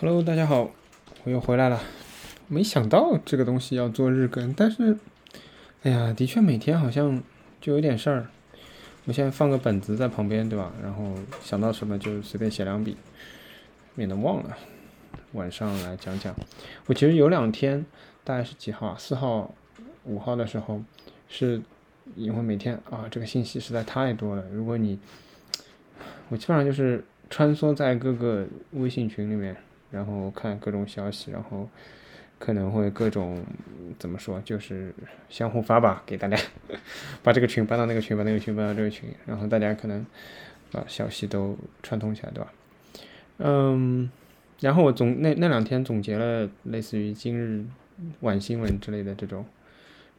Hello，大家好，我又回来了。没想到这个东西要做日更，但是，哎呀，的确每天好像就有点事儿。我现在放个本子在旁边，对吧？然后想到什么就随便写两笔，免得忘了。晚上来讲讲。我其实有两天，大概是几号啊？四号、五号的时候，是因为每天啊，这个信息实在太多了。如果你，我基本上就是穿梭在各个微信群里面。然后看各种消息，然后可能会各种怎么说，就是相互发吧，给大家 把这个群搬到那个群，把那个群搬到这个群，然后大家可能把消息都串通起来，对吧？嗯，然后我总那那两天总结了类似于今日晚新闻之类的这种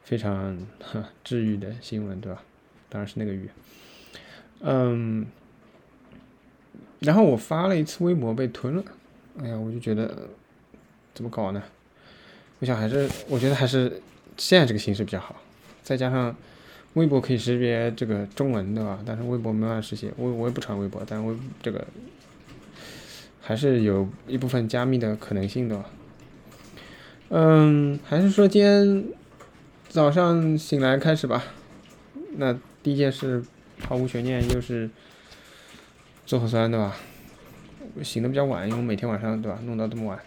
非常 治愈的新闻，对吧？当然是那个鱼。嗯，然后我发了一次微博被吞了。哎呀，我就觉得怎么搞呢？我想还是，我觉得还是现在这个形式比较好。再加上微博可以识别这个中文，对吧？但是微博没办法实现。我我也不传微博，但微这个还是有一部分加密的可能性的。嗯，还是说今天早上醒来开始吧。那第一件事毫无悬念，又是做核酸，对吧？醒的比较晚，因为每天晚上对吧，弄到这么晚，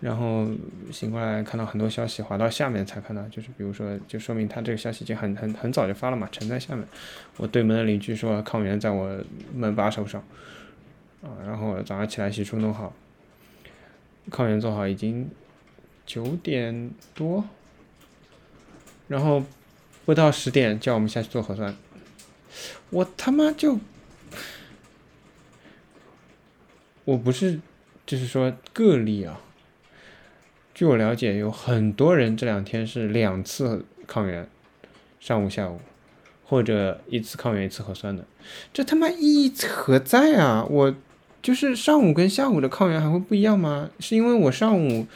然后醒过来看到很多消息，滑到下面才看到，就是比如说，就说明他这个消息已经很很很早就发了嘛，沉在下面。我对门的邻居说抗原在我门把手上，啊，然后早上起来洗漱弄好，抗原做好已经九点多，然后不到十点叫我们下去做核酸，我他妈就。我不是，就是说个例啊。据我了解，有很多人这两天是两次抗原，上午、下午，或者一次抗原一次核酸的，这他妈意义何在啊？我就是上午跟下午的抗原还会不一样吗？是因为我上午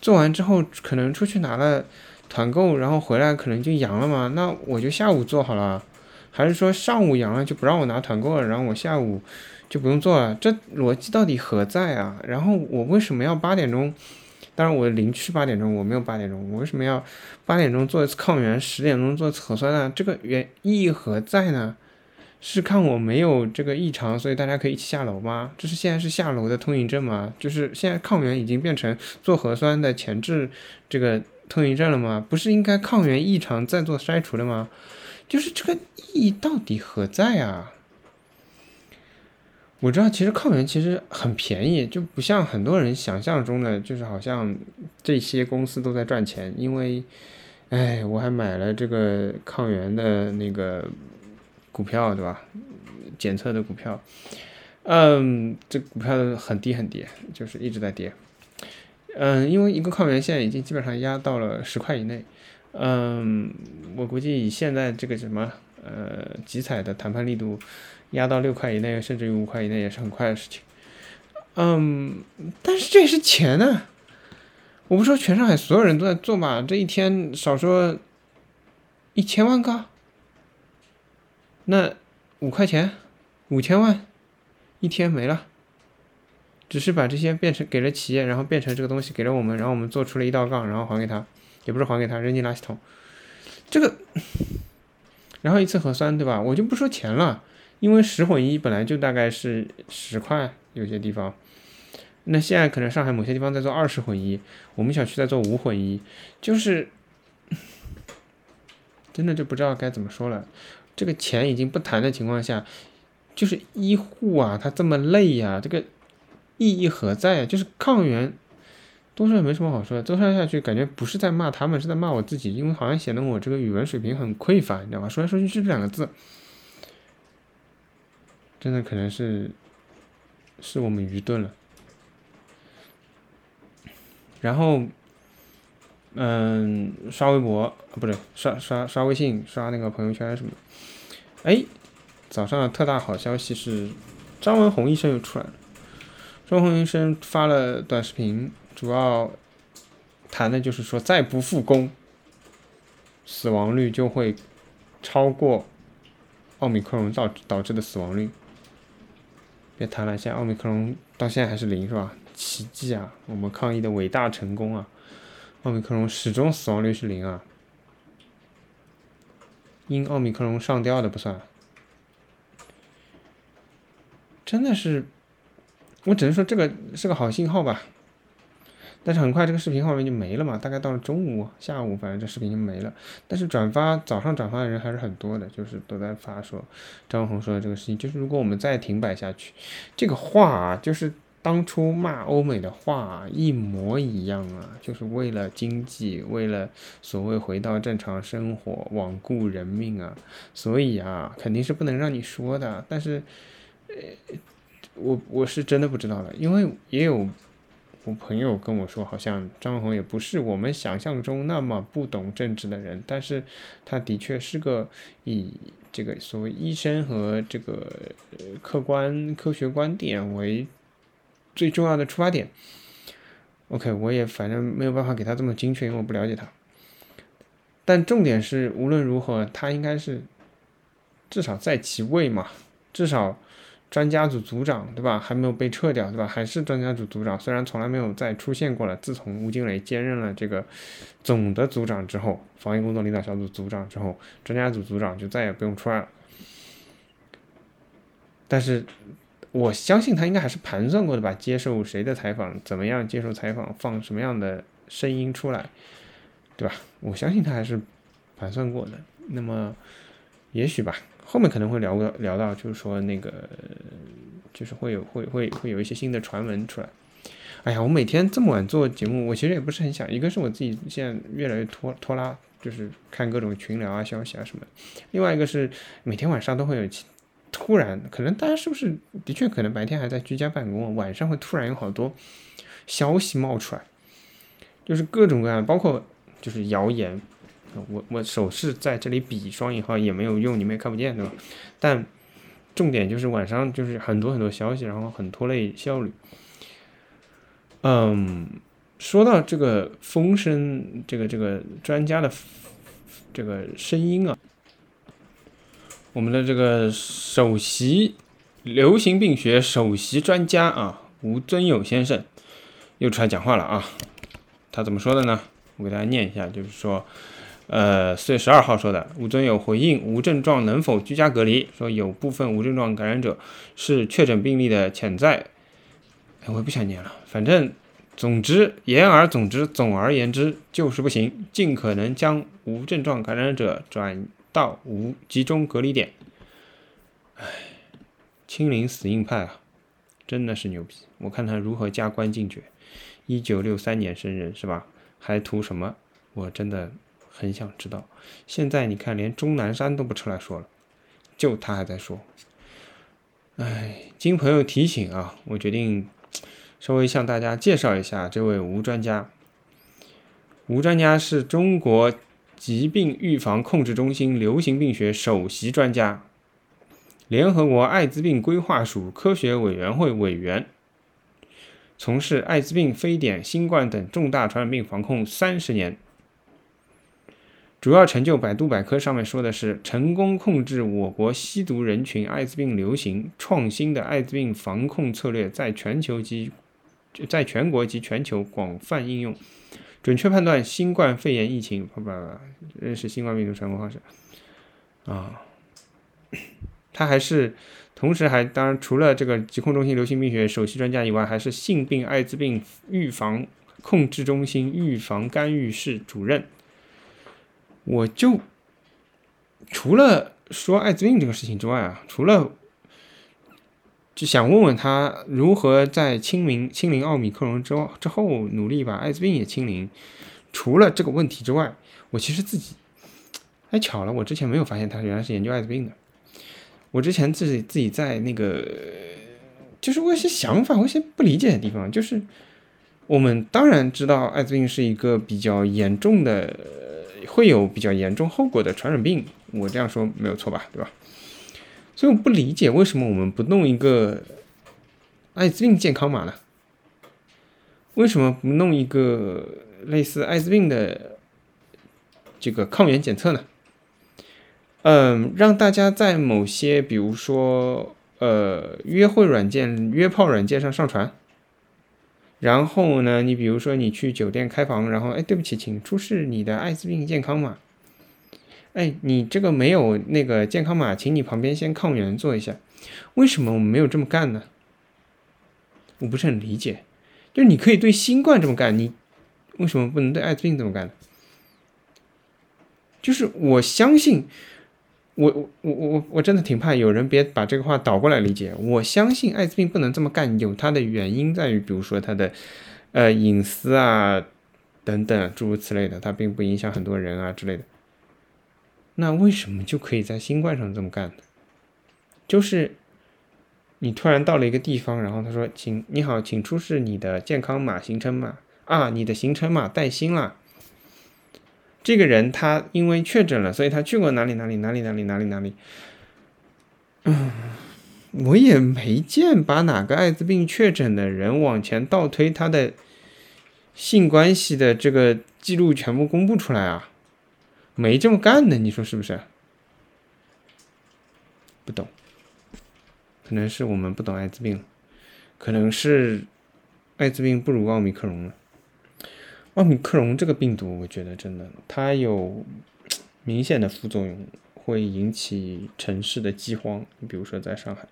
做完之后可能出去拿了团购，然后回来可能就阳了吗？那我就下午做好了，还是说上午阳了就不让我拿团购了，然后我下午？就不用做了，这逻辑到底何在啊？然后我为什么要八点钟？当然我邻居八点钟，我没有八点钟，我为什么要八点钟做一次抗原，十点钟做核酸呢？这个原意义何在呢？是看我没有这个异常，所以大家可以一起下楼吗？这是现在是下楼的通行证吗？就是现在抗原已经变成做核酸的前置这个通行证了吗？不是应该抗原异常再做筛除的吗？就是这个意义到底何在啊？我知道，其实抗原其实很便宜，就不像很多人想象中的，就是好像这些公司都在赚钱。因为，哎，我还买了这个抗原的那个股票，对吧？检测的股票，嗯，这股票很低很低，就是一直在跌。嗯，因为一个抗原现在已经基本上压到了十块以内。嗯，我估计以现在这个什么呃集采的谈判力度。压到六块以内，甚至于五块以内也是很快的事情。嗯，但是这也是钱呢。我不说全上海所有人都在做嘛，这一天少说一千万个。那五块钱，五千万，一天没了。只是把这些变成给了企业，然后变成这个东西给了我们，然后我们做出了一道杠，然后还给他，也不是还给他，扔进垃圾桶。这个，然后一次核酸，对吧？我就不说钱了。因为十混一本来就大概是十块，有些地方，那现在可能上海某些地方在做二十混一，我们小区在做五混一，就是 真的就不知道该怎么说了。这个钱已经不谈的情况下，就是医护啊，他这么累呀，这个意义何在？就是抗原，多说也没什么好说的，多说下去感觉不是在骂他们，是在骂我自己，因为好像显得我这个语文水平很匮乏，你知道吧？说来说去就这两个字。真的可能是，是我们愚钝了。然后，嗯，刷微博不对，刷刷刷微信，刷那个朋友圈什么的。哎，早上的特大好消息是，张文宏医生又出来了。张文宏医生发了短视频，主要谈的就是说，再不复工，死亡率就会超过奥密克戎造导致的死亡率。别谈了，现在奥密克戎到现在还是零是吧？奇迹啊！我们抗疫的伟大成功啊！奥密克戎始终死亡率是零啊！因奥密克戎上吊的不算，真的是，我只能说这个是个好信号吧。但是很快这个视频后面就没了嘛，大概到了中午、下午，反正这视频就没了。但是转发早上转发的人还是很多的，就是都在发说张红说的这个事情，就是如果我们再停摆下去，这个话啊，就是当初骂欧美的话一模一样啊，就是为了经济，为了所谓回到正常生活，罔顾人命啊，所以啊，肯定是不能让你说的。但是，呃，我我是真的不知道了，因为也有。我朋友跟我说，好像张宏也不是我们想象中那么不懂政治的人，但是他的确是个以这个所谓医生和这个客观科学观点为最重要的出发点。OK，我也反正没有办法给他这么精确，因为我不了解他。但重点是，无论如何，他应该是至少在其位嘛，至少。专家组组长对吧？还没有被撤掉对吧？还是专家组组长，虽然从来没有再出现过了。自从吴金磊兼任了这个总的组长之后，防疫工作领导小组组长之后，专家组组长就再也不用出来了。但是我相信他应该还是盘算过的吧？接受谁的采访，怎么样接受采访，放什么样的声音出来，对吧？我相信他还是盘算过的。那么也许吧。后面可能会聊个聊到，就是说那个，就是会有会会会有一些新的传闻出来。哎呀，我每天这么晚做节目，我其实也不是很想。一个是我自己现在越来越拖拖拉，就是看各种群聊啊、消息啊什么。另外一个是每天晚上都会有突然，可能大家是不是的确可能白天还在居家办公，晚上会突然有好多消息冒出来，就是各种各样，包括就是谣言。我我手势在这里比双引号也没有用，你们也看不见对吧？但重点就是晚上就是很多很多消息，然后很拖累效率。嗯，说到这个风声，这个这个专家的这个声音啊，我们的这个首席流行病学首席专家啊，吴尊友先生又出来讲话了啊。他怎么说的呢？我给大家念一下，就是说。呃，四月十二号说的，吴尊友回应无症状能否居家隔离，说有部分无症状感染者是确诊病例的潜在。我不想念了，反正总之言而总之，总而言之就是不行，尽可能将无症状感染者转到无集中隔离点。唉，清零死硬派啊，真的是牛逼！我看他如何加官进爵，一九六三年生人是吧？还图什么？我真的。很想知道，现在你看，连钟南山都不出来说了，就他还在说。哎，经朋友提醒啊，我决定稍微向大家介绍一下这位吴专家。吴专家是中国疾病预防控制中心流行病学首席专家，联合国艾滋病规划署科学委员会委员，从事艾滋病、非典、新冠等重大传染病防控三十年。主要成就，百度百科上面说的是成功控制我国吸毒人群艾滋病流行，创新的艾滋病防控策略在全球及在全国及全球广泛应用，准确判断新冠肺炎疫情，不不不，认识新冠病毒传播方式啊。他还是同时还当然除了这个疾控中心流行病学首席专家以外，还是性病艾滋病预防控制中心预防干预室主任。我就除了说艾滋病这个事情之外啊，除了就想问问他如何在清明清零奥米克戎之之后努力把艾滋病也清零。除了这个问题之外，我其实自己太巧了，我之前没有发现他原来是研究艾滋病的。我之前自己自己在那个就是我有些想法，我有些不理解的地方，就是我们当然知道艾滋病是一个比较严重的。会有比较严重后果的传染病，我这样说没有错吧？对吧？所以我不理解为什么我们不弄一个艾滋病健康码呢？为什么不弄一个类似艾滋病的这个抗原检测呢？嗯，让大家在某些比如说呃约会软件、约炮软件上上传。然后呢，你比如说你去酒店开房，然后哎，对不起，请出示你的艾滋病健康码。哎，你这个没有那个健康码，请你旁边先抗原做一下。为什么我们没有这么干呢？我不是很理解。就你可以对新冠这么干，你为什么不能对艾滋病这么干呢？就是我相信，我我我我我真的挺怕有人别把这个话倒过来理解。我相信艾滋病不能这么干，有它的原因在于，比如说它的呃隐私啊等等诸如此类的，它并不影响很多人啊之类的。那为什么就可以在新冠上这么干呢？就是你突然到了一个地方，然后他说：“请你好，请出示你的健康码、行程码啊，你的行程码带星了。”这个人他因为确诊了，所以他去过哪里哪里哪里哪里哪里哪里。嗯，我也没见把哪个艾滋病确诊的人往前倒推他的性关系的这个记录全部公布出来啊。没这么干的，你说是不是？不懂，可能是我们不懂艾滋病，可能是艾滋病不如奥密克戎了。奥密克戎这个病毒，我觉得真的，它有明显的副作用。会引起城市的饥荒，你比如说在上海，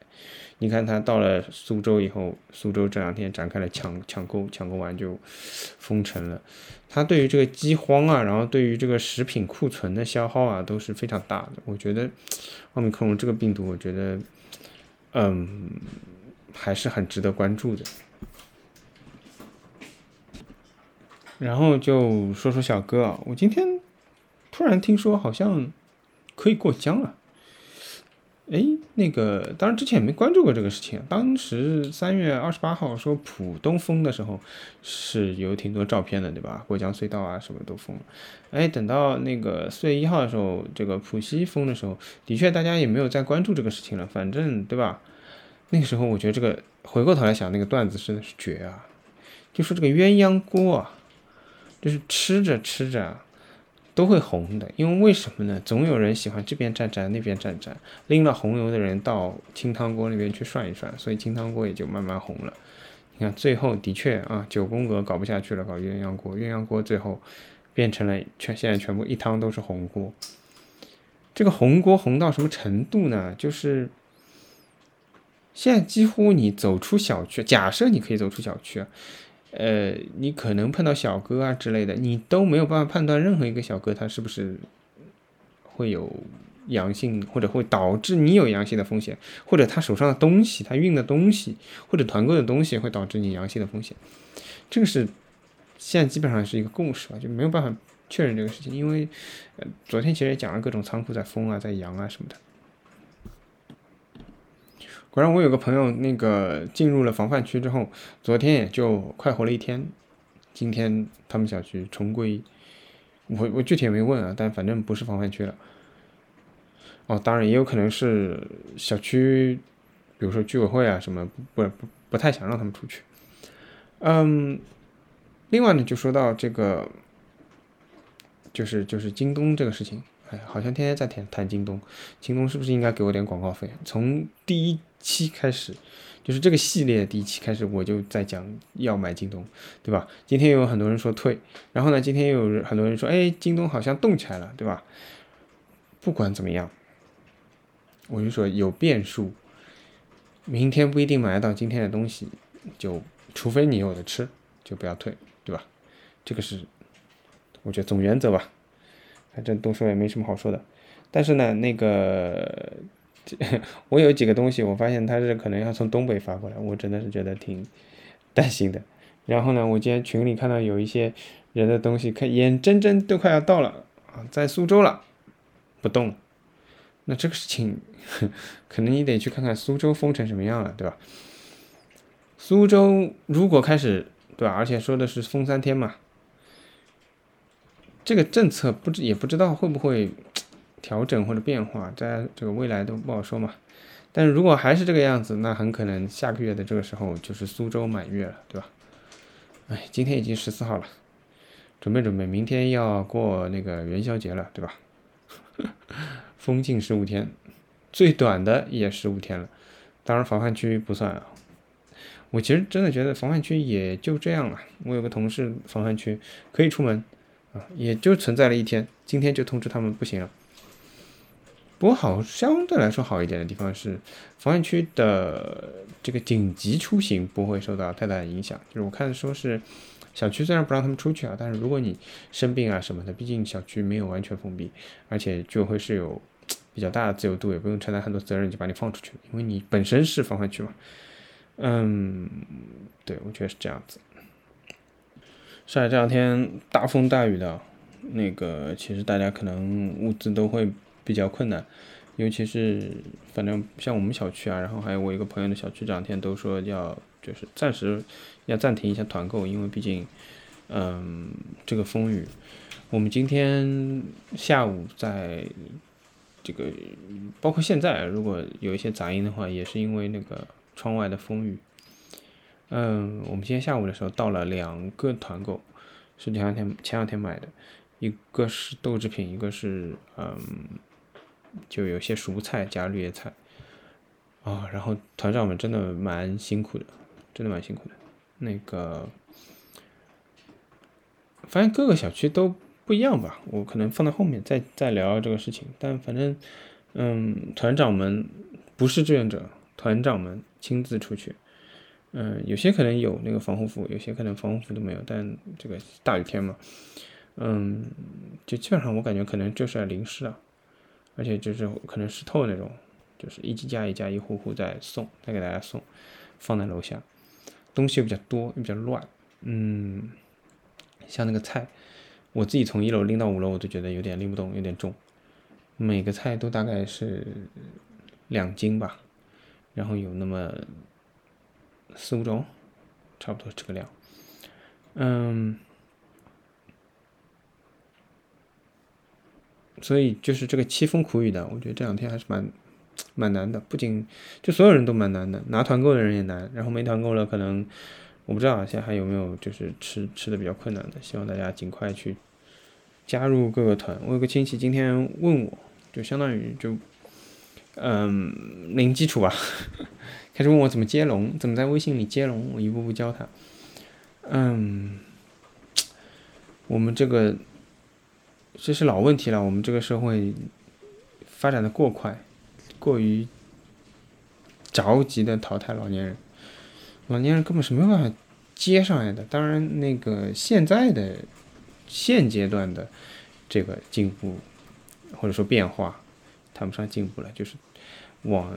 你看他到了苏州以后，苏州这两天展开了抢抢购，抢购完就封城了。它对于这个饥荒啊，然后对于这个食品库存的消耗啊，都是非常大的。我觉得奥密克戎这个病毒，我觉得嗯还是很值得关注的。然后就说说小哥啊，我今天突然听说好像。可以过江了，哎，那个当然之前也没关注过这个事情。当时三月二十八号说浦东封的时候，是有挺多照片的，对吧？过江隧道啊什么都封了。哎，等到那个四月一号的时候，这个浦西封的时候，的确大家也没有再关注这个事情了。反正对吧？那个时候我觉得这个回过头来想，那个段子真的是绝啊！就说这个鸳鸯锅啊，就是吃着吃着。都会红的，因为为什么呢？总有人喜欢这边蘸蘸，那边蘸蘸，拎了红油的人到清汤锅那边去涮一涮，所以清汤锅也就慢慢红了。你看最后的确啊，九宫格搞不下去了，搞鸳鸯锅，鸳鸯锅最后变成了全现在全部一汤都是红锅。这个红锅红到什么程度呢？就是现在几乎你走出小区，假设你可以走出小区。呃，你可能碰到小哥啊之类的，你都没有办法判断任何一个小哥他是不是会有阳性，或者会导致你有阳性的风险，或者他手上的东西，他运的东西，或者团购的东西会导致你阳性的风险。这个是现在基本上是一个共识吧，就没有办法确认这个事情，因为呃，昨天其实也讲了各种仓库在封啊，在阳啊什么的。果然，我有个朋友，那个进入了防范区之后，昨天也就快活了一天。今天他们小区重归，我我具体也没问啊，但反正不是防范区了。哦，当然也有可能是小区，比如说居委会啊什么，不不不太想让他们出去。嗯，另外呢，就说到这个，就是就是京东这个事情，哎，好像天天在谈谈京东，京东是不是应该给我点广告费？从第一。期开始，就是这个系列第一期开始，我就在讲要买京东，对吧？今天有很多人说退，然后呢，今天又有很多人说，哎，京东好像动起来了，对吧？不管怎么样，我就说有变数，明天不一定买得到今天的东西，就除非你有的吃，就不要退，对吧？这个是我觉得总原则吧，反正多说也没什么好说的，但是呢，那个。我有几个东西，我发现他是可能要从东北发过来，我真的是觉得挺担心的。然后呢，我今天群里看到有一些人的东西，看眼睁睁都快要到了啊，在苏州了，不动。那这个事情，可能你得去看看苏州封成什么样了，对吧？苏州如果开始，对吧？而且说的是封三天嘛，这个政策不知也不知道会不会。调整或者变化，在这个未来都不好说嘛。但是如果还是这个样子，那很可能下个月的这个时候就是苏州满月了，对吧？哎，今天已经十四号了，准备准备，明天要过那个元宵节了，对吧？封禁十五天，最短的也十五天了。当然防范区不算啊。我其实真的觉得防范区也就这样了。我有个同事防范区可以出门也就存在了一天，今天就通知他们不行了。不过好，相对来说好一点的地方是，防范区的这个紧急出行不会受到太大的影响。就是我看说是小区虽然不让他们出去啊，但是如果你生病啊什么的，毕竟小区没有完全封闭，而且居委会是有比较大的自由度，也不用承担很多责任就把你放出去，因为你本身是防范区嘛。嗯，对，我觉得是这样子。上海这两天大风大雨的，那个其实大家可能物资都会比较困难，尤其是反正像我们小区啊，然后还有我一个朋友的小区，这两天都说要就是暂时要暂停一下团购，因为毕竟，嗯，这个风雨。我们今天下午在这个，包括现在，如果有一些杂音的话，也是因为那个。窗外的风雨，嗯，我们今天下午的时候到了两个团购，是前两天前两天买的，一个是豆制品，一个是嗯，就有些蔬菜加绿叶菜，啊，然后团长们真的蛮辛苦的，真的蛮辛苦的，那个，发现各个小区都不一样吧，我可能放在后面再再聊这个事情，但反正，嗯，团长们不是志愿者。团长们亲自出去，嗯，有些可能有那个防护服，有些可能防护服都没有。但这个大雨天嘛，嗯，就基本上我感觉可能就是要淋湿了，而且就是可能湿透那种，就是一家一家一户户在送，在给大家送，放在楼下，东西又比较多又比较乱，嗯，像那个菜，我自己从一楼拎到五楼，我都觉得有点拎不动，有点重，每个菜都大概是两斤吧。然后有那么四五种，差不多这个量，嗯，所以就是这个凄风苦雨的，我觉得这两天还是蛮蛮难的。不仅就所有人都蛮难的，拿团购的人也难，然后没团购了，可能我不知道现在还有没有就是吃吃的比较困难的。希望大家尽快去加入各个团。我有个亲戚今天问我，就相当于就。嗯，零基础吧，开始问我怎么接龙，怎么在微信里接龙，我一步步教他。嗯，我们这个这是老问题了，我们这个社会发展的过快，过于着急的淘汰老年人，老年人根本是没有办法接上来的。当然，那个现在的现阶段的这个进步或者说变化。谈不上进步了，就是往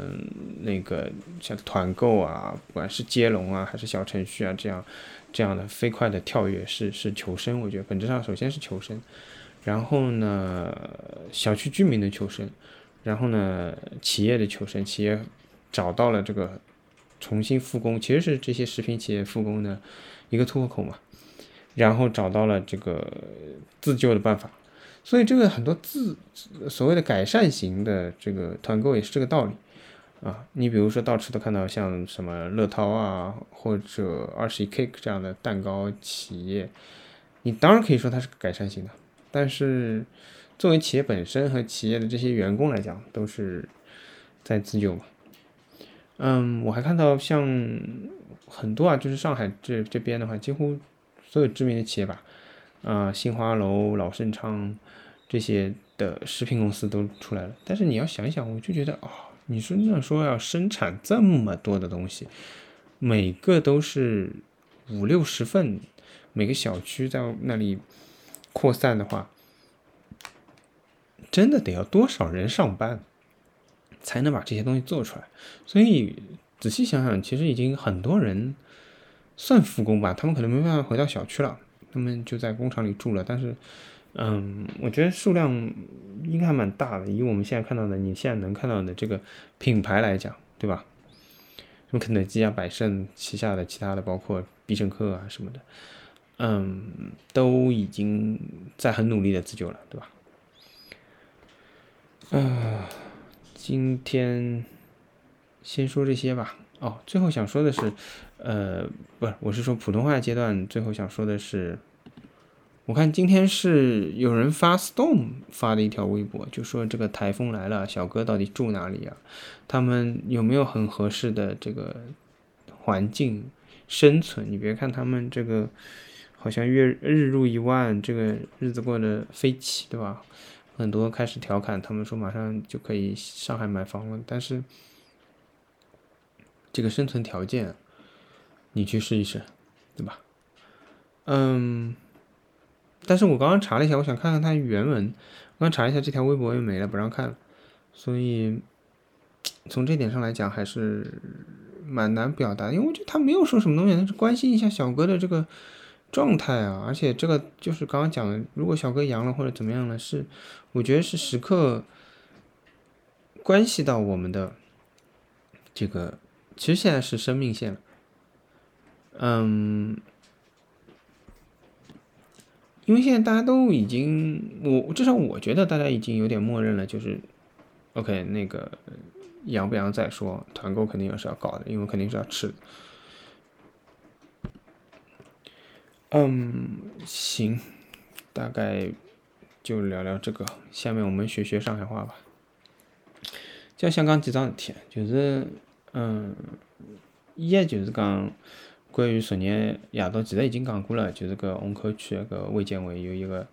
那个像团购啊，不管是接龙啊，还是小程序啊，这样这样的飞快的跳跃是是求生。我觉得本质上首先是求生，然后呢，小区居民的求生，然后呢，企业的求生，企业找到了这个重新复工，其实是这些食品企业复工的一个突破口嘛，然后找到了这个自救的办法。所以这个很多自所谓的改善型的这个团购也是这个道理啊。你比如说到处都看到像什么乐淘啊或者二十一 cake 这样的蛋糕企业，你当然可以说它是改善型的，但是作为企业本身和企业的这些员工来讲，都是在自救嘛。嗯，我还看到像很多啊，就是上海这这边的话，几乎所有知名的企业吧。啊，新华楼、老盛昌这些的食品公司都出来了，但是你要想一想，我就觉得哦，你说那说要生产这么多的东西，每个都是五六十份，每个小区在那里扩散的话，真的得要多少人上班才能把这些东西做出来？所以仔细想想，其实已经很多人算复工吧，他们可能没办法回到小区了。他们就在工厂里住了，但是，嗯，我觉得数量应该还蛮大的。以我们现在看到的，你现在能看到的这个品牌来讲，对吧？什么肯德基啊、百胜旗下的其他的，包括必胜客啊什么的，嗯，都已经在很努力的自救了，对吧？啊，今天先说这些吧。哦，最后想说的是。呃，不是，我是说普通话阶段，最后想说的是，我看今天是有人发 Storm 发的一条微博，就说这个台风来了，小哥到底住哪里啊？他们有没有很合适的这个环境生存？你别看他们这个好像月日入一万，这个日子过得飞起，对吧？很多开始调侃他们说马上就可以上海买房了，但是这个生存条件，你去试一试，对吧？嗯。但是我刚刚查了一下，我想看看它原文。我刚查一下，这条微博又没了，不让看了。所以从这点上来讲，还是蛮难表达，因为我觉得他没有说什么东西，他是关心一下小哥的这个状态啊。而且这个就是刚刚讲的，如果小哥阳了或者怎么样了，是我觉得是时刻关系到我们的这个，其实现在是生命线了。嗯。因为现在大家都已经，我至少我觉得大家已经有点默认了，就是，OK，那个阳不阳再说，团购肯定也是要搞的，因为肯定是要吃的。嗯，行，大概就聊聊这个，下面我们学学上海话吧。就想讲几桩事体，就是，嗯，一就是讲。关于昨日夜到，其实已经讲过了，就是搿虹口区搿卫健委有一个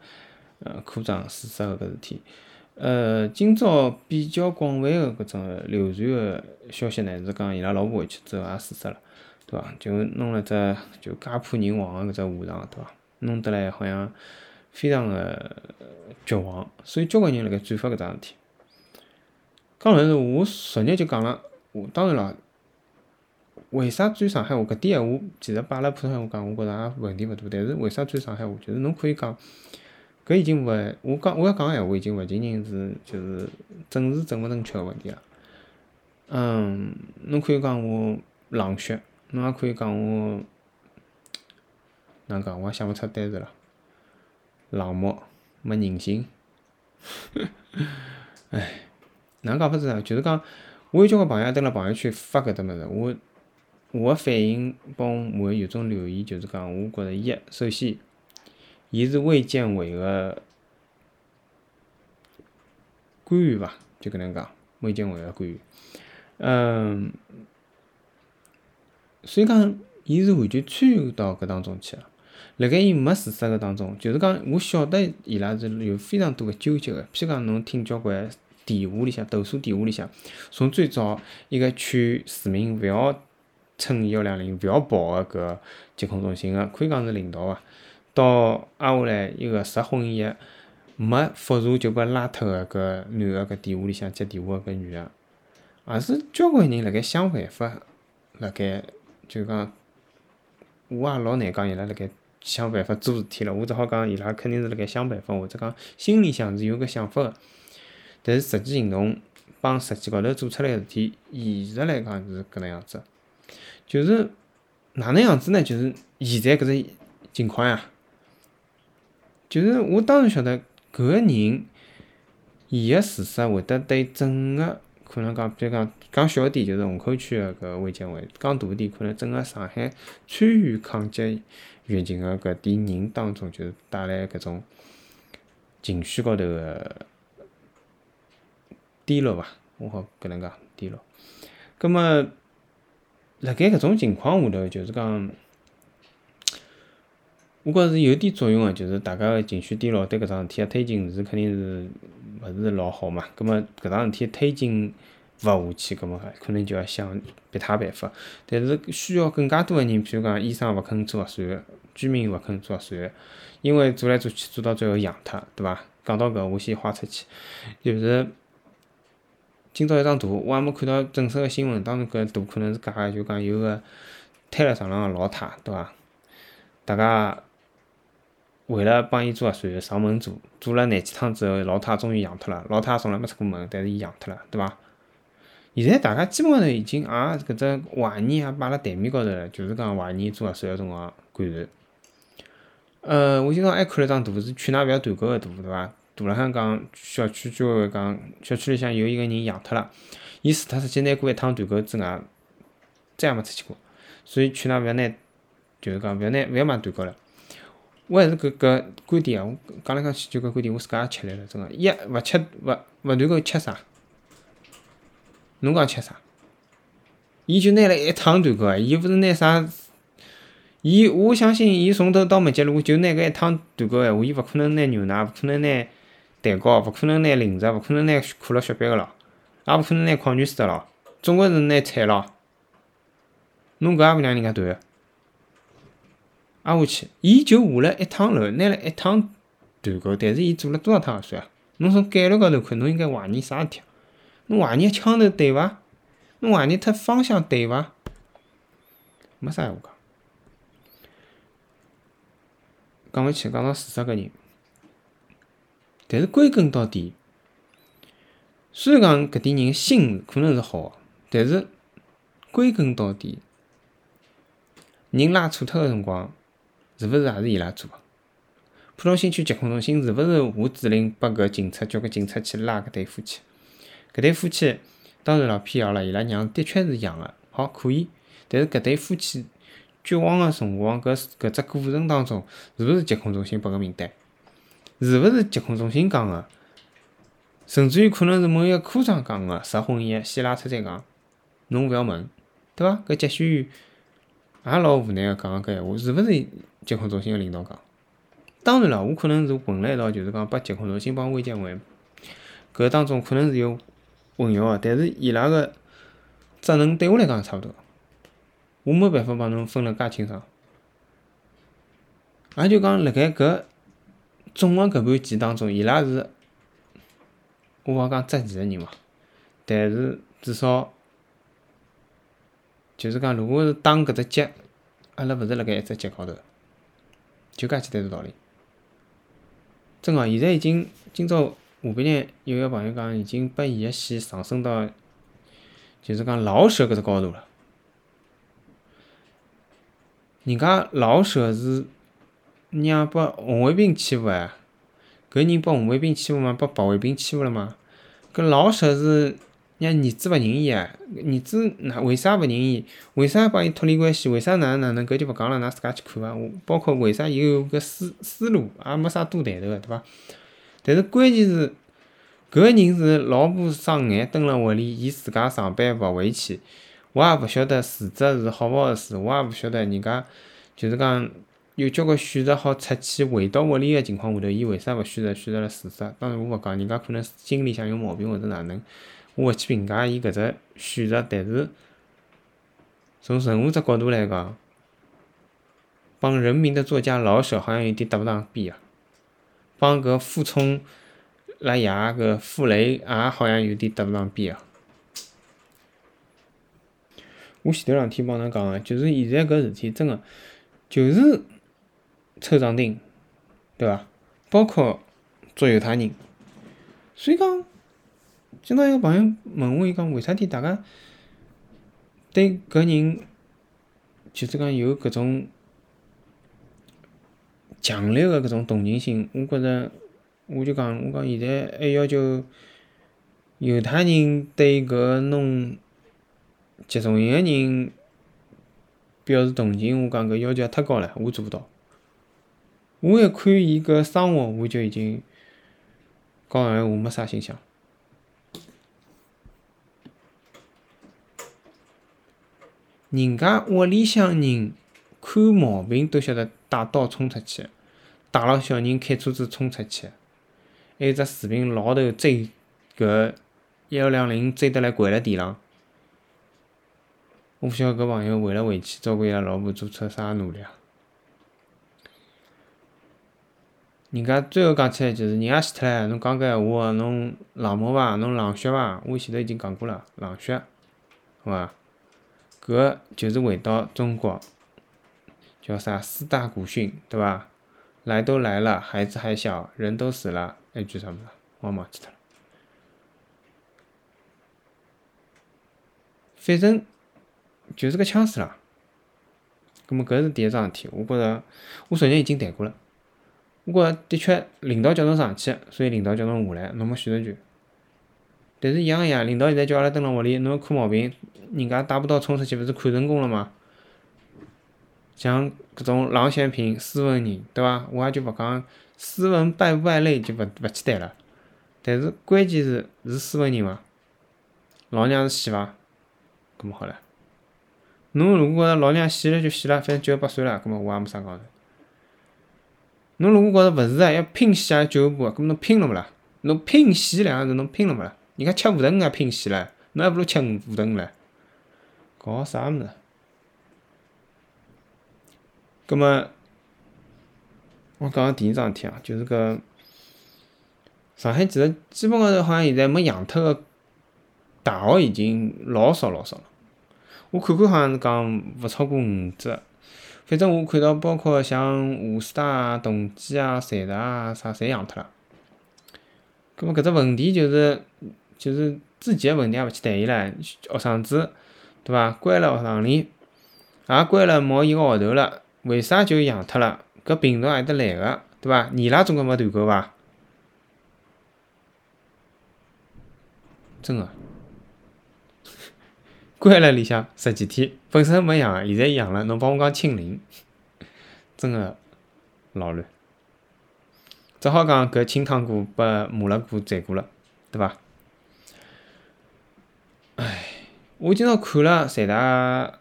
呃科长死杀搿事体。呃，今朝比较广泛个搿种流传个消息呢，是讲伊拉老婆回去之后也自杀了，对伐？就弄了只就家破人亡个搿只下场，对伐？弄得来好像非常个绝望，所以交关人辣盖转发搿桩事体。讲老实闲话，我昨日就讲了，我当然了。为啥转上海话？搿点闲话其实摆辣普通闲话讲，我觉着也问题勿大。但是为啥转上海话？就是侬可以讲，搿已经勿，我讲我要讲个闲话已经勿仅仅是就是政治正勿正确个问题了。嗯，侬可以讲我冷血，侬也可以讲我哪能讲？我也想勿出单词了。冷漠，没人性。唉，哪能讲法子呢？就是讲，我有交关朋友蹲辣朋友圈发搿搭物事，我。我个反应帮我有种留言，就是讲，我觉着一，首先，伊是卫健委个官员伐？就搿能讲，卫健委个官员，嗯，所以讲，伊是完全参与到搿当中去了。辣盖伊没自杀个当中，就是讲，我晓得伊拉是有非常多个纠结个。譬如讲，侬听交关电话里向投诉电话里向，从最早一个劝市民勿要。乘幺两零勿要跑个搿疾控中心个，可以讲是领导啊。到挨下来一个实婚宴，没复查就拨拉脱个搿男个搿电话里向接电话个搿女个，也是交关人辣盖想办法，辣盖就讲，我也老难讲伊拉辣盖想办法做事体了。我只好讲伊拉肯定是辣盖想办法，或者讲心里向是有搿想法个，但是实际行动帮实际高头做出来个事体，现实来讲是搿能样子。就是哪能样子呢？就是现在搿只情况呀。就是我当然晓得搿个人，伊个自杀会得对整个可能讲，比如讲讲小点，就是虹口区个搿卫健委；讲大点，可能整个上海参与抗击疫情个搿点人当中，就是带来搿种情绪高头个低落伐？我好搿能讲低落。葛末。辣盖搿种情况下头，就是讲，我觉着是有点作用个，就是大家个情绪低落，对搿桩事体个推进是肯定是勿是老好嘛。葛末搿桩事体推进勿下去，葛末可能就要想别他办法。但是需要更加多个人，譬如讲医生勿肯做核酸，居民勿肯做核酸，因为做来做去做到最后阳脱，对伐？讲到搿，我先花出去，就是。今朝一张图，我还没看到正式个新闻。当然，搿图可能是假个，就讲有个瘫辣床上个老太，对伐？大家为了帮伊做核酸，上门做，做了廿几趟之后，老太终于阳脱了。老太从来没出过门，但是伊阳脱了，对伐？现在大家基本上已经也搿只怀疑也摆辣台面高头了，就是讲怀疑做核酸个辰光感染。呃，我今朝还看了张图，是劝㑚勿要团购个图，对伐？大浪向讲小区居委会讲小区里向有一个人阳脱了，伊除脱出去拿过一趟团购之外，再也没出去过，所以劝㑚勿要拿，就是讲勿要拿勿要买团购了。我还是搿搿观点啊，我讲来讲去就搿观点，我自家也吃力了，真个，一勿吃勿勿团购吃啥？侬讲吃啥？伊就拿了一趟团购啊，伊勿是拿啥？伊我相信，伊从头到末节，如果就拿搿一趟团购个闲话，伊勿可能拿牛奶，勿可能拿蛋糕，勿可能拿零食，勿可能拿可乐、雪碧个咯，也勿可能拿矿泉水的咯，总归是拿菜咯。侬搿也勿让人家团，挨下去，伊就下了一趟楼，拿了一趟团购，但是伊做了多少趟核酸啊？侬从概率高头看，侬应该怀疑啥事体？侬怀疑枪头对伐？侬怀疑脱方向对伐？没啥闲话讲。讲勿起，讲到四十个人，但是归根到底，虽然讲搿点人心可能是好个，但是归根到底，人拉错脱个辰光，是勿是也是伊拉做个？浦东新区疾控中心是勿是我指令拨搿警察叫搿警察去拉搿对夫妻？搿对夫妻当然老，辟谣了，伊拉娘的确是养个，好可以，但是搿对夫妻。绝望个辰光，搿搿只过程当中，是勿是疾控中心拨个名单？是勿是疾控中心讲个？甚至于可能是某一个科长讲个，实婚宴先拉出再讲，侬勿要问，对伐？搿急需员也老无奈个讲个搿闲话，是勿是疾控中心个领导讲？当然了，我可能是混了一道，就是讲把疾控中心帮卫健委搿当中可能是有混淆个，但是伊拉个职能对我来讲差勿多。我没办法帮侬分了介清爽，也就讲辣盖搿总个搿盘棋当中，伊拉是我勿讲执棋个人嘛，但是至少就是讲，如果是打搿只劫，阿拉勿是辣盖一只劫高头，就介简单个道理。真个，现在已经今朝下半日有个朋友讲，已经把伊个线上升到就是讲老舍搿只高度了。人家老舍是让拨红卫兵欺负哎，搿人拨红卫兵欺负嘛，拨白卫兵欺负了嘛？搿老舍是让儿子勿认伊哎，儿子哪为啥勿认伊？为啥帮伊脱离关系？为啥哪能哪能？搿就勿讲了，㑚自家去看伐？包括为啥伊有搿思思路，也没啥多谈头个，对伐？但是关键是搿人是老婆生眼蹲辣屋里，伊自家上班勿回去。我也勿晓得辞职是好勿好事，我也勿晓得人家就是讲有交关选择好出去回到屋里个情况下头，伊为啥勿选择选择了自杀？当然我勿讲，人家可能心里向有毛病或者哪能，我勿去评价伊搿只选择。但是从任何只角度来讲，帮人民的作家老舍好像有点搭勿上边啊，帮搿傅聪拉爷搿傅雷也好像有点搭勿上边啊。我前头两天帮侬讲个，就是现在搿事体真个就是抽长钉，对伐？包括做犹太人，所以讲，今朝一个朋友问我，伊讲为啥体大家对搿人就是讲有搿种强烈个搿种同情心？我觉着，我就讲，我讲现在还要求犹太人对搿弄。集中营个人表示同情，我讲搿要求也太高了，我做勿到。我一看伊搿生活，我就已经讲闲话没啥形象。人家屋里向人看毛病都晓得带刀冲出去，带牢小人开车子冲出去，还有只视频老头追搿幺两零追得来跪辣地浪。我勿晓得搿朋友为了回去照顾伊拉老婆做出啥努力啊？人家最后讲出来就是人也死脱了，侬讲搿闲话，侬冷漠伐？侬冷血伐？我前头已经讲过了，冷血，好伐？搿就是回到中国，叫啥四大古训，对伐？来都来了，孩子还小，人都死了，那句啥物事？我忘记脱了。反正。就是个枪死了，葛末搿是第一桩事体。我觉着，我昨日已经谈过了。我觉着的确，领导叫侬上去，所以领导叫侬下来，侬没选择权。但是一样个呀，领导现在叫阿拉蹲辣屋里，侬看毛病，人家带把刀冲出去，勿是看成功了吗？像搿种郎咸平斯文人，对伐？我也就勿讲斯文败不败类就勿勿去谈了。但是关键是是斯文人伐？老娘是死伐？搿么好了。侬如果觉着老娘死了就死了，反正九十八岁了，搿么我也没啥讲头。侬如果觉着勿是啊，要拼死也救不，搿么侬拼了勿啦？侬拼死两个字侬拼了勿啦？人家吃五顿鱼也拼死了，侬还勿如吃五顿鱼唻？搞啥物事？葛末我讲第一桩事体啊，就是搿上海其实基本高头好像现在没养脱个大学已经老少老少了。我看看好像是讲勿超过五只，反正我看到包括像华师大啊、同济啊、财大啊啥，侪养脱了。葛末搿只问题就是就是自己个问题也勿去谈伊唻，学生子对伐？关了学堂里，也关了毛一个号头了。为啥就养脱了？搿病毒何里搭来个，对伐？伊拉总归没团购伐？真个，关了里向十几天，本身没养，现在养了，侬帮我讲清零，真个老乱。只好讲搿清汤锅拨麻辣锅赚过了，对伐？唉，我今朝看了财大，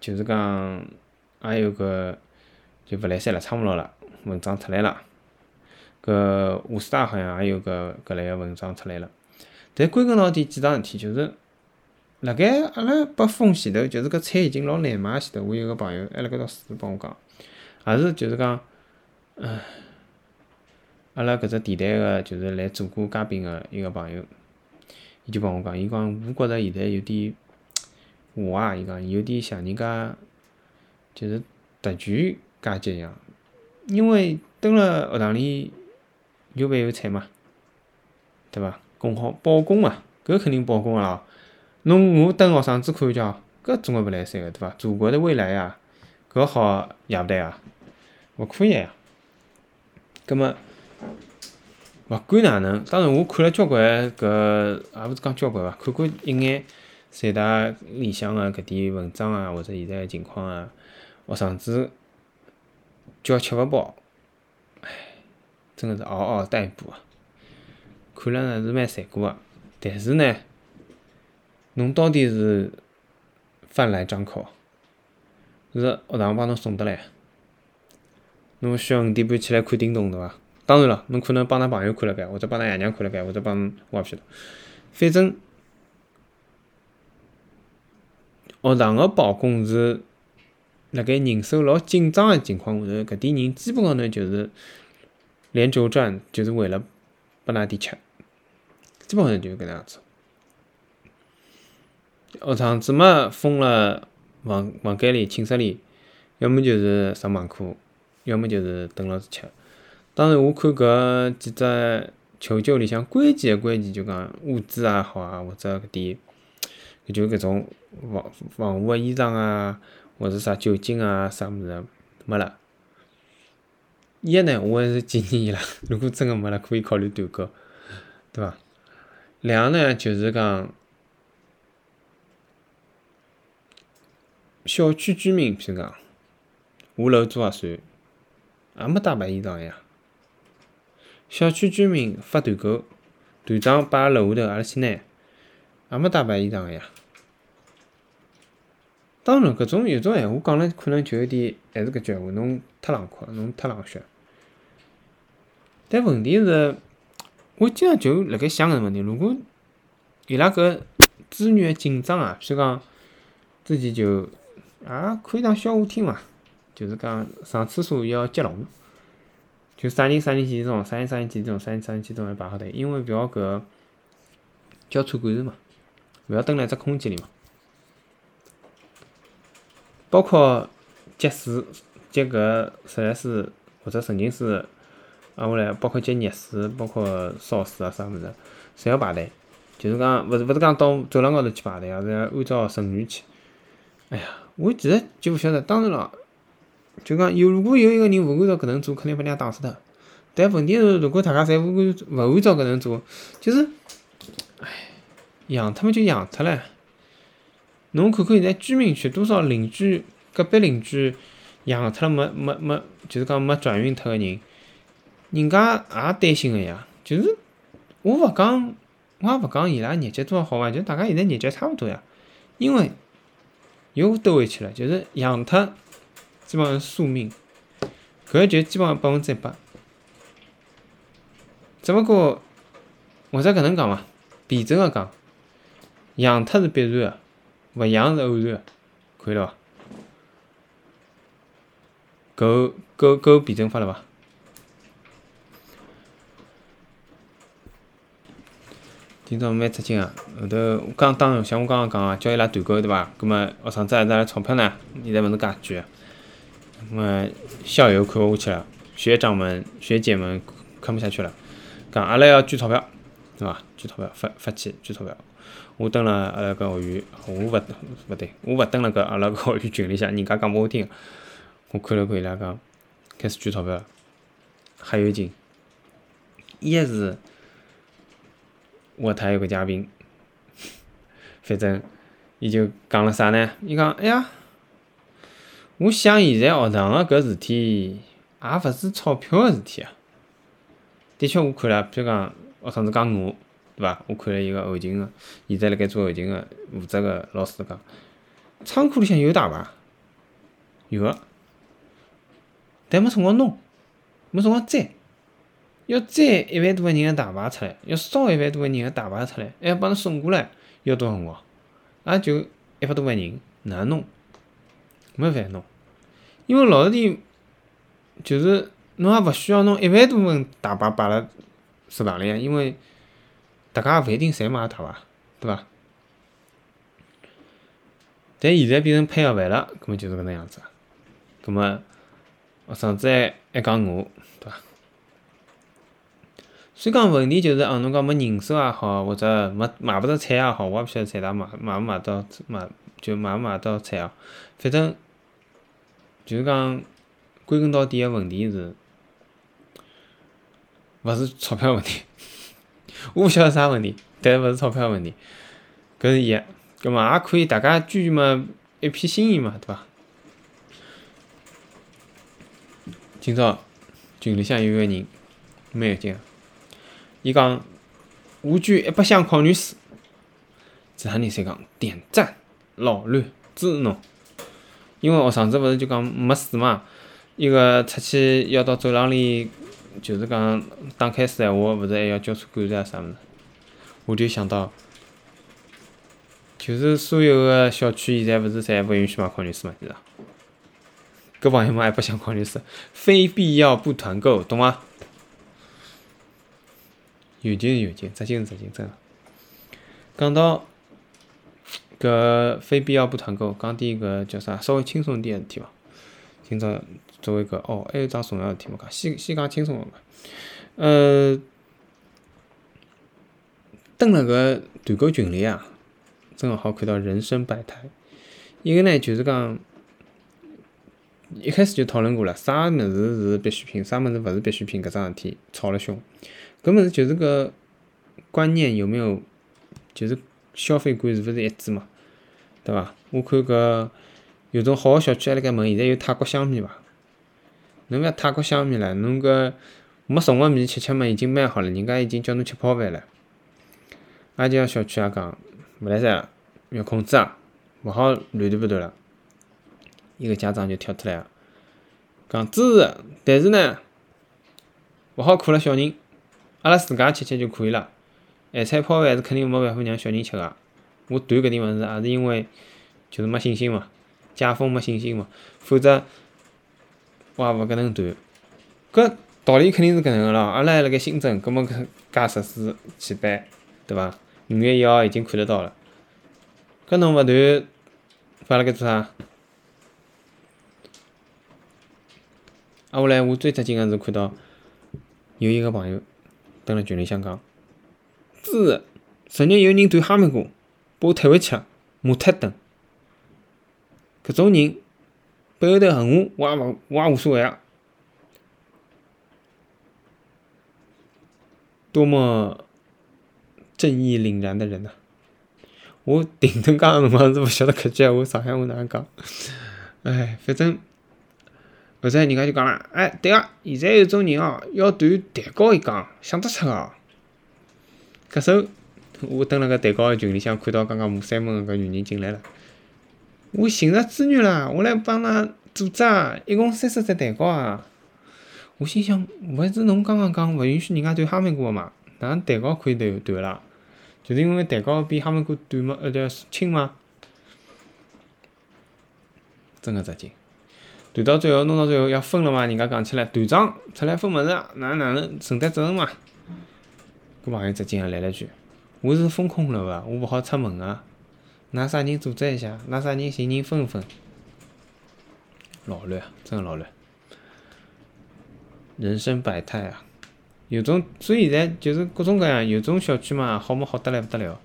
就是讲。还有个就勿来三了，撑勿牢了，文章出来了。搿华师大好像也有个搿类个文章出来了。但归根到底几桩事体，就是辣盖阿拉拨封前头，就是搿菜已经老难买前头，我有个朋友还辣盖读书帮我讲，也是就是讲，嗯，阿拉搿只电台个就是来做过嘉宾个一个朋友，伊就帮我讲，伊讲我觉着现在有点，我啊，伊讲有点像人家。就是特权阶级一样，因为蹲辣学堂里有饭有菜嘛，对伐？供好保供嘛，搿肯定保供个啦。侬我等学生子看叫，搿总归勿来三个，对伐？祖国的未来呀，搿好也勿对啊，勿可以呀。葛末勿管哪能，当然我看了交关搿，也勿是讲交关伐，看过一眼三大里向个搿点文章啊，或者现在个情况啊。学生子叫吃勿饱，唉，真个是嗷嗷待哺啊！看了呢是蛮残酷个，但是呢，侬到底是饭来张口，是学堂帮侬送得来，侬需要五点半起来看叮咚对伐？当然了，侬可能帮㑚朋友看了盖，或者帮㑚爷娘看了盖，或者帮我也勿晓得，反正学堂个保供是。辣盖人手老紧张个情况下头，搿点人基本上头就是连轴转，就是为了拨㑚点吃，基本上就是搿能样子。学堂子嘛封了房房间里、寝室里，要么就是上网课，要么就是等老师吃。当然，我看搿几只求救里向关键个关键，就讲物资也好啊，或者搿点，就搿种防防护个衣裳啊。或者啥酒精啊，啥物事没了。一呢，我还是建议伊拉，如果真个没了，可以考虑团购，对伐？两呢，就是讲小区居民，譬如讲下楼做核酸，也没带白衣裳呀。小区居民发团购，团长摆楼下头，阿拉去拿，也没带白衣裳呀。当然，搿种有种闲话讲了，可能就有点还是搿句闲话，侬太冷酷，侬太冷血。但问题是，我经常就辣盖想搿个问题：如果伊拉搿资源紧张啊，譬如讲之前就也可以当笑话听嘛，就是讲上厕所要接龙，就啥人啥人几点钟，啥人啥人几点钟，啥人啥人几点钟要排好队，因为勿要搿交叉感染嘛，勿要蹲辣一只空间里嘛。包括接水、接搿自来水或者纯净水，挨下来包括接热水、包括烧水啊啥物事，侪要排队。就是讲，勿是勿是讲到走廊高头去排队，而是按照顺序去。哎呀，我其实就勿晓得，当然了，就讲有如果有一个人勿按照搿能做，肯定拨人家打死脱。但问题是，如果大家侪勿按勿按照搿能做，就是，唉，养脱么就养脱唻。侬看看现在居民区多少邻居隔壁邻居养脱了没没没，就是讲没转运脱个人，人家也担心个呀。就是我勿讲，我也勿讲伊拉日脚多少好伐？就大家现在日脚差勿多呀。因为又兜回去了，就是养它基本上宿命，搿就基本上百分之一百。只勿过或者搿能讲伐？辩证个讲，养脱是必然个，勿养是偶然个，可以了伐？够够够辩证法了伐？今朝蛮出劲啊！后头我刚当像我刚刚讲啊，叫伊拉团购对伐？葛末学生子还拿来钞票呢？现在勿能介贵啊！么校友看勿下去了，学长们、学姐们看不下去了，讲阿拉要捐钞票，对伐？捐钞票，发发起捐钞票。我登了阿拉个学员，我勿勿对，我勿登了搿阿拉个学员群里向，人家讲拨我听。我看了看伊拉讲，开始捐钞票了，还有劲。一是我台有个嘉宾，反正伊就讲了啥呢？伊讲，哎呀，我想现在学堂个搿事体，也勿是钞票个事体啊。的确，我看了，比如讲学生子讲我，对伐？我看了一个后勤个，现在辣盖做后勤个负责个老师讲，仓库里向有大排，有个。但没辰光弄，没辰光摘，要摘一万多个人个大牌出来，要烧一万多个人个大牌出来，还要帮侬送过来，要多少辰光？也就一百多万人，哪弄？没法弄，因为老实点，就是侬也勿需要弄一万多份大牌摆辣食堂里呀，因为大家也勿一定侪买大牌，对伐？但现在变成配盒饭了，搿么就是搿能样子，搿么。学生子还还讲我，对伐？所以讲问题就是，哦，侬讲没人手也好，或者没买勿着菜也好，我也勿晓得菜场买买勿买到买就买勿买到菜哦。反正就是讲归根到底个问题是，勿是钞票问题。我勿晓得啥问题，但勿是钞票问题。搿是一，葛末也可以大家捐嘛，一片心意嘛，对伐？今朝群里向有个人蛮有劲，伊讲我捐一百箱矿泉水，其他人侪讲点赞，老卵支持侬。因为学生子勿是就讲没水嘛，伊个出去要到走廊里，就是讲打开水闲话，勿是还要交出管子啊啥物事？我就想到，就是所有个小区现在勿是侪勿允许买矿泉水嘛，是伐？搿朋友们还不想矿泉水，非必要不团购，懂吗？有劲有劲，直劲直劲，真的。讲到搿非必要不团购，讲点搿叫啥？稍微轻松点个事体伐？今朝作为搿哦，还有桩重要事体没讲，先先讲轻松个嘛。呃，登了搿团购群里啊，正好看到人生百态。一个呢，就是讲。一开始就讨论过了，啥物事是必需品，啥物事勿是必需品，搿桩事体吵了凶。搿物事就是个观念有没有，就是消费观是勿是一致嘛？对伐？我看搿有种好个小区还辣盖问，现在有泰国香米伐？侬覅泰国香米了，侬搿没送个米吃吃嘛，已经蛮好了，人家已经叫侬吃泡饭了。阿家小区也讲，勿来塞，要控制啊，勿好乱断不断了。一个家长就跳出来了，讲支持，但是呢，勿好苦了小人，阿拉自家吃吃就可以了。咸菜泡饭是肯定没办法让小人吃个。我断搿点物事，也是因为就是没信心嘛，解封没信心嘛，否则我也勿搿能断。搿道理肯定是搿能个咯。阿拉还辣盖新增，搿么加十四起班，对伐？五月一号已经看得到了，搿侬勿断，发辣盖做啥？啊，后来我最出劲个是看到有一个朋友登了群里向讲，支持，昨日有人断哈密瓜，把我退回去了，马特登。搿种人背后头恨我，我也勿，我也无所谓啊。多么正义凛然的人呐！我顶头讲个辰光是勿晓得搿句闲话上海话哪能讲。哎，反正后头人家就讲了，哎，对个，现在有种人哦，要断蛋糕一讲，想得出哦。搿首我蹲辣搿蛋糕个群里向看到刚刚骂三门搿女人进来了，我寻着资源了，我来帮㑚组织啊，一共三十只蛋糕啊。我心想，勿是侬刚刚讲勿允许人家断哈密瓜个嘛？哪能蛋糕可以断断啦？就是因为蛋糕比哈密瓜短嘛，呃，叫轻嘛。真个扎劲，团到最后弄到最后要分了嘛？人家讲起来，团长出来分物事，哪能哪能承担责任嘛？搿朋友直接也来了句：“我是封控了个，我勿好出门个，㑚啥人组织一下？㑚啥人寻人分分？”老乱啊，真个老乱。人生百态啊，有种，所以现在就是各种各样，有种小区嘛，好么好得来不得了，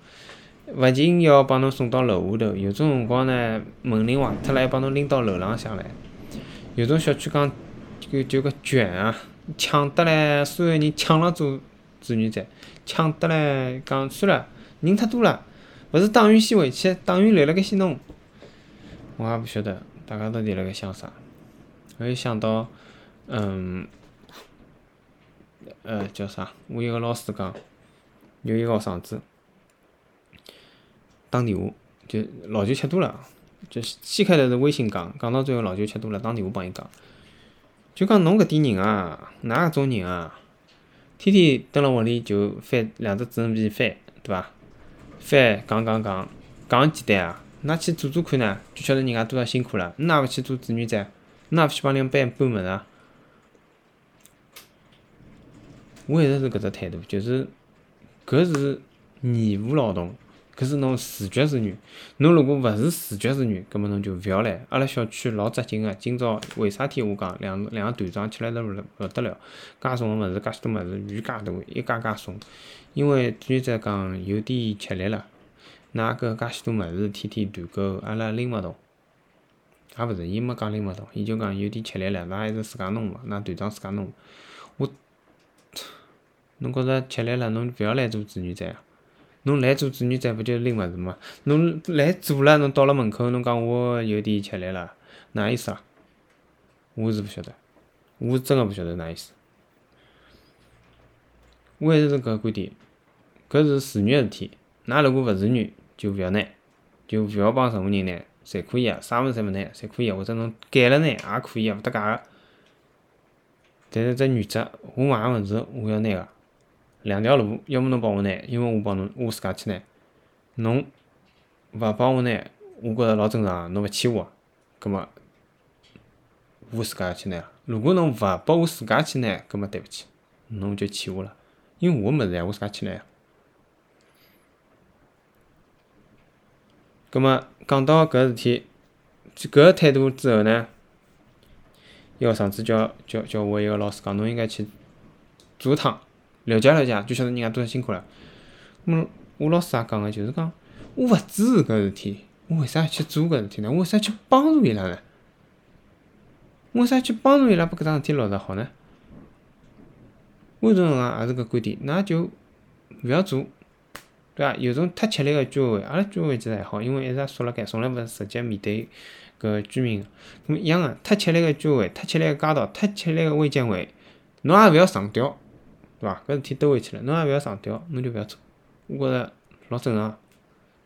勿仅要帮侬送到楼下头，有种辰光呢，门铃坏脱了，还帮侬拎到楼浪向来。有种小区讲，就就个卷啊，抢得来，所有人抢了做志愿者，抢得来讲算了，人太多了，勿是党员先回去，党员留辣盖先弄。我也勿晓得大家到底辣盖想啥，我又想到，嗯。呃，叫啥？我一个老师讲，有一个学生子打电话，就老酒吃多了，就先开头是微信讲，讲到最后老酒吃多了，打电话帮伊讲，就讲侬搿点人啊，哪搿种人啊，天天蹲辣屋里就翻两只智能机翻，对伐？翻讲讲讲，讲简单啊，㑚去做做看呢，就晓得人家多少辛苦了。㑚勿去做志愿者，㑚勿去帮人搬搬物事啊？我一直是搿只态度，就是搿是义务劳动，搿是侬自觉自愿。侬如果勿是自觉自愿，葛末侬就勿要来。阿拉小区老扎劲个，今朝为啥体我讲两两个团长吃来得勿勿得了，介重个物事，介许多物事，鱼介大，一家家送。因为志愿者讲有点吃力了，㑚搿介许多物事，天天团购，阿拉拎勿动。也勿是，伊没讲拎勿动，伊就讲有点吃力了，㑚还是自家弄伐？㑚团长自家弄。我。侬觉着吃力了，侬勿要来做志愿者啊！侬来做志愿者，勿就拎物事吗？侬来做了，侬到了门口，侬讲我有点吃力了，哪意思啊？我是勿晓得，我是真个勿晓得哪意思。我还是搿个观点，搿是自愿个事体。㑚如果勿自愿，就勿要拿，就勿要帮任何人拿，侪可以啊，啥物事侪勿拿，侪可以，或者侬改了拿也可以啊，勿搭界个。但是只原则，我买个物事我要拿个。两条路，要么侬帮我拿，要么我帮侬，我自家去拿。侬勿帮我拿，我觉着老正常，侬勿欠我，葛末我自家去拿。如果侬勿拨我自家去拿，葛末对勿起，侬就欠我了，因为我物事呀，我自家去拿。葛末讲到搿事体，搿态度之后呢，一个上次叫叫叫我一个老师讲，侬应该去做趟。了解了解，就晓得人家多少辛苦了。我我老师也讲个，就是讲我勿支持搿事体，我为啥要去做搿事体呢？我为啥去帮助伊拉呢？我为啥去帮助伊拉？把搿桩事体落实好呢？我种讲也是搿观点，那就勿要做，对伐？有种太吃力个居委会，阿拉居委会其实还好，因为一直缩辣盖，从来勿是直接面对搿居民。咾么一样个，太吃力个居委会，太吃力个街道，太吃力个卫健委，侬也勿要上吊。对伐？搿事体兜回去了，侬也勿要上吊，侬就勿要做。我觉着老正常，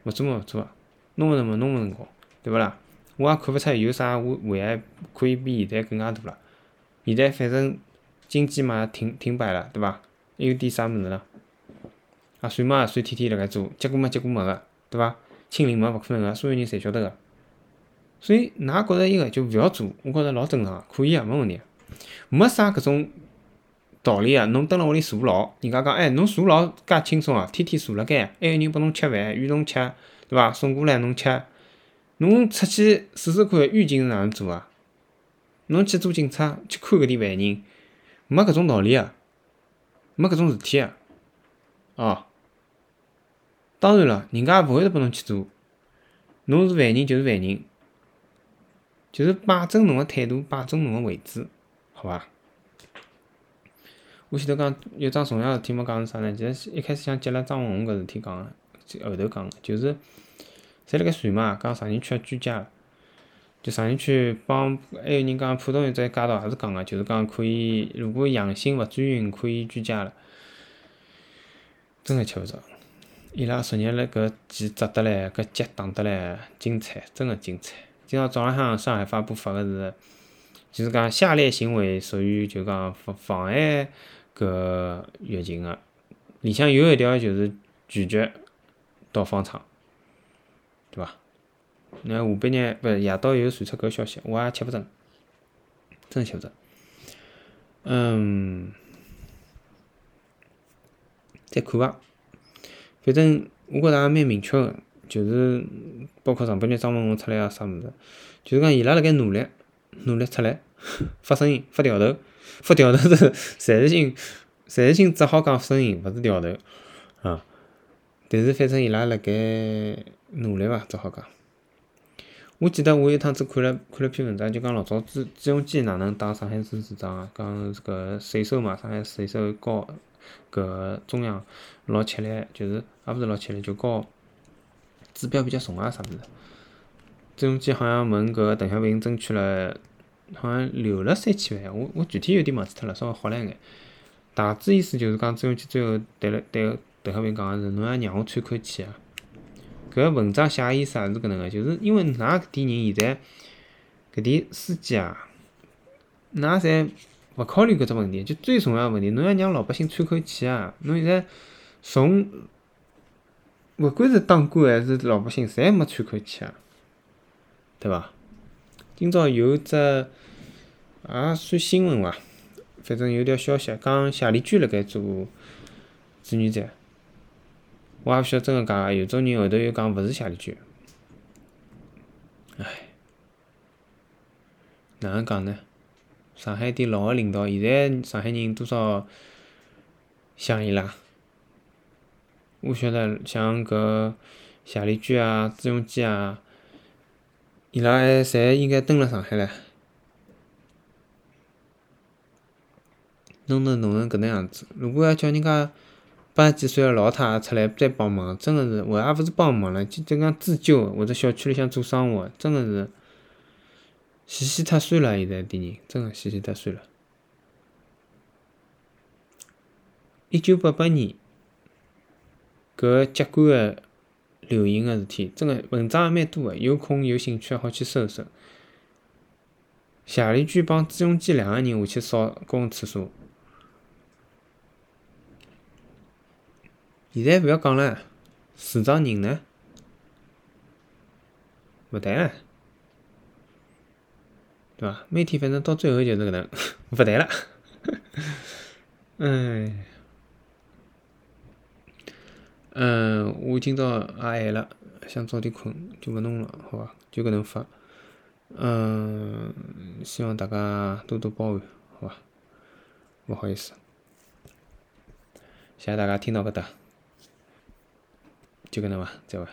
勿做嘛勿做啊，弄勿成嘛弄勿成功，对勿啦？我也看勿出有啥危危害可以比现在更加大了。现在反正经济嘛停停摆了，对伐？还有点啥物事了？啊，算嘛算天天辣盖做，结果嘛结果没个，对伐？清零嘛勿可能个，所有人侪晓得个。所以㑚觉着伊个就勿要做，我觉着老正常，可以啊，没问题，没啥搿种。道理啊，侬蹲辣屋里坐牢，人家讲，哎，侬坐牢介轻松啊，天天坐辣盖，还有人拨侬吃饭，预侬吃，对伐？送过来侬吃，侬出去试试看，狱警是哪能做啊？侬去做警察去看搿点犯人，没搿种道理啊，没搿种事体啊，哦，当然了，人家也勿会得拨侬去做，侬是犯人就是犯人，就是摆正侬个态度，摆正侬个位置，好伐？我前头讲有桩重要事体没讲是啥呢？其实一开始想接了张文宏搿事体讲个，后头讲个，就是侪辣盖传嘛，讲啥人去了居家，就啥人去帮，还有人讲浦东有只街道也是讲个，就是讲可以，如果阳性勿转运，可以居家了。真个吃勿着，伊拉昨日辣搿鸡炸得来，搿脚打得来，精彩，真个精彩。今朝早浪向上海发布发个是，就是讲下列行为属于就讲妨妨碍搿疫情个，里向有一条就是拒绝到方舱，对伐？那下半日勿是夜到又传出搿消息，我也吃勿准，真吃勿准。嗯，再看伐？反正我觉着也蛮明确个，就是包括上半日张文宏出来啊啥物事，就是讲伊拉辣盖努力，努力出来发声音、发调头、发调头是暂时性，暂时性只好讲声音，勿是调头啊。但是反正伊拉辣盖努力伐，只好讲。我记得我有趟子看了看了篇文章，就讲老早朱朱镕基哪能当上海市市长个，讲这个税收嘛，上海税收高，搿中央老吃力，就是也勿是老吃力，就高指标比较重啊啥物事。朱镕基好像问搿邓小平争取了，好像留了三千万，我我具体有点忘记脱了，稍微好了一眼。大致意思就是讲朱镕基最后对了对邓小平讲个是，侬要让我喘口气啊。搿文章写意思也是搿能个，就是因为㑚搿点人现在搿点司机啊，㑚侪勿考虑搿只问题，就最重要个问题，侬要让老百姓喘口气啊！侬现在从勿管是当官还是老百姓，侪没喘口气啊，对伐？今朝有只也算新闻伐，反正有条消息讲谢丽娟辣盖做志愿者。我也勿晓得真个假个，有种人后头又讲勿是谢丽娟，唉，哪能讲呢？上海点老个领导，现在上海人多少想伊拉？我晓得像搿谢丽娟啊、朱镕基啊，伊拉还侪应该蹲辣上海唻，弄得弄成搿能样子，如果要叫人家。八十几岁个老太出来再帮忙，真个是，我也勿是帮忙了，就就讲自救，或者小区里向做生活，真个是，死死脱算了，现在点人，真个死死脱算了。一九八八年，搿接管个流行个事体，真个文章也蛮多个，有空有兴趣好去搜搜。谢丽娟帮朱镕基两个人下去扫公共厕所。现在勿要讲了，市长人呢？勿谈了，对伐？每天反正到最后就是搿能，勿谈了。哎，嗯，我今朝也晚了，想早点困，就勿弄了，好伐？就搿能发。嗯，希望大家多多包涵，好伐？勿好意思，谢谢大家听到搿搭。就搿能伐，再会。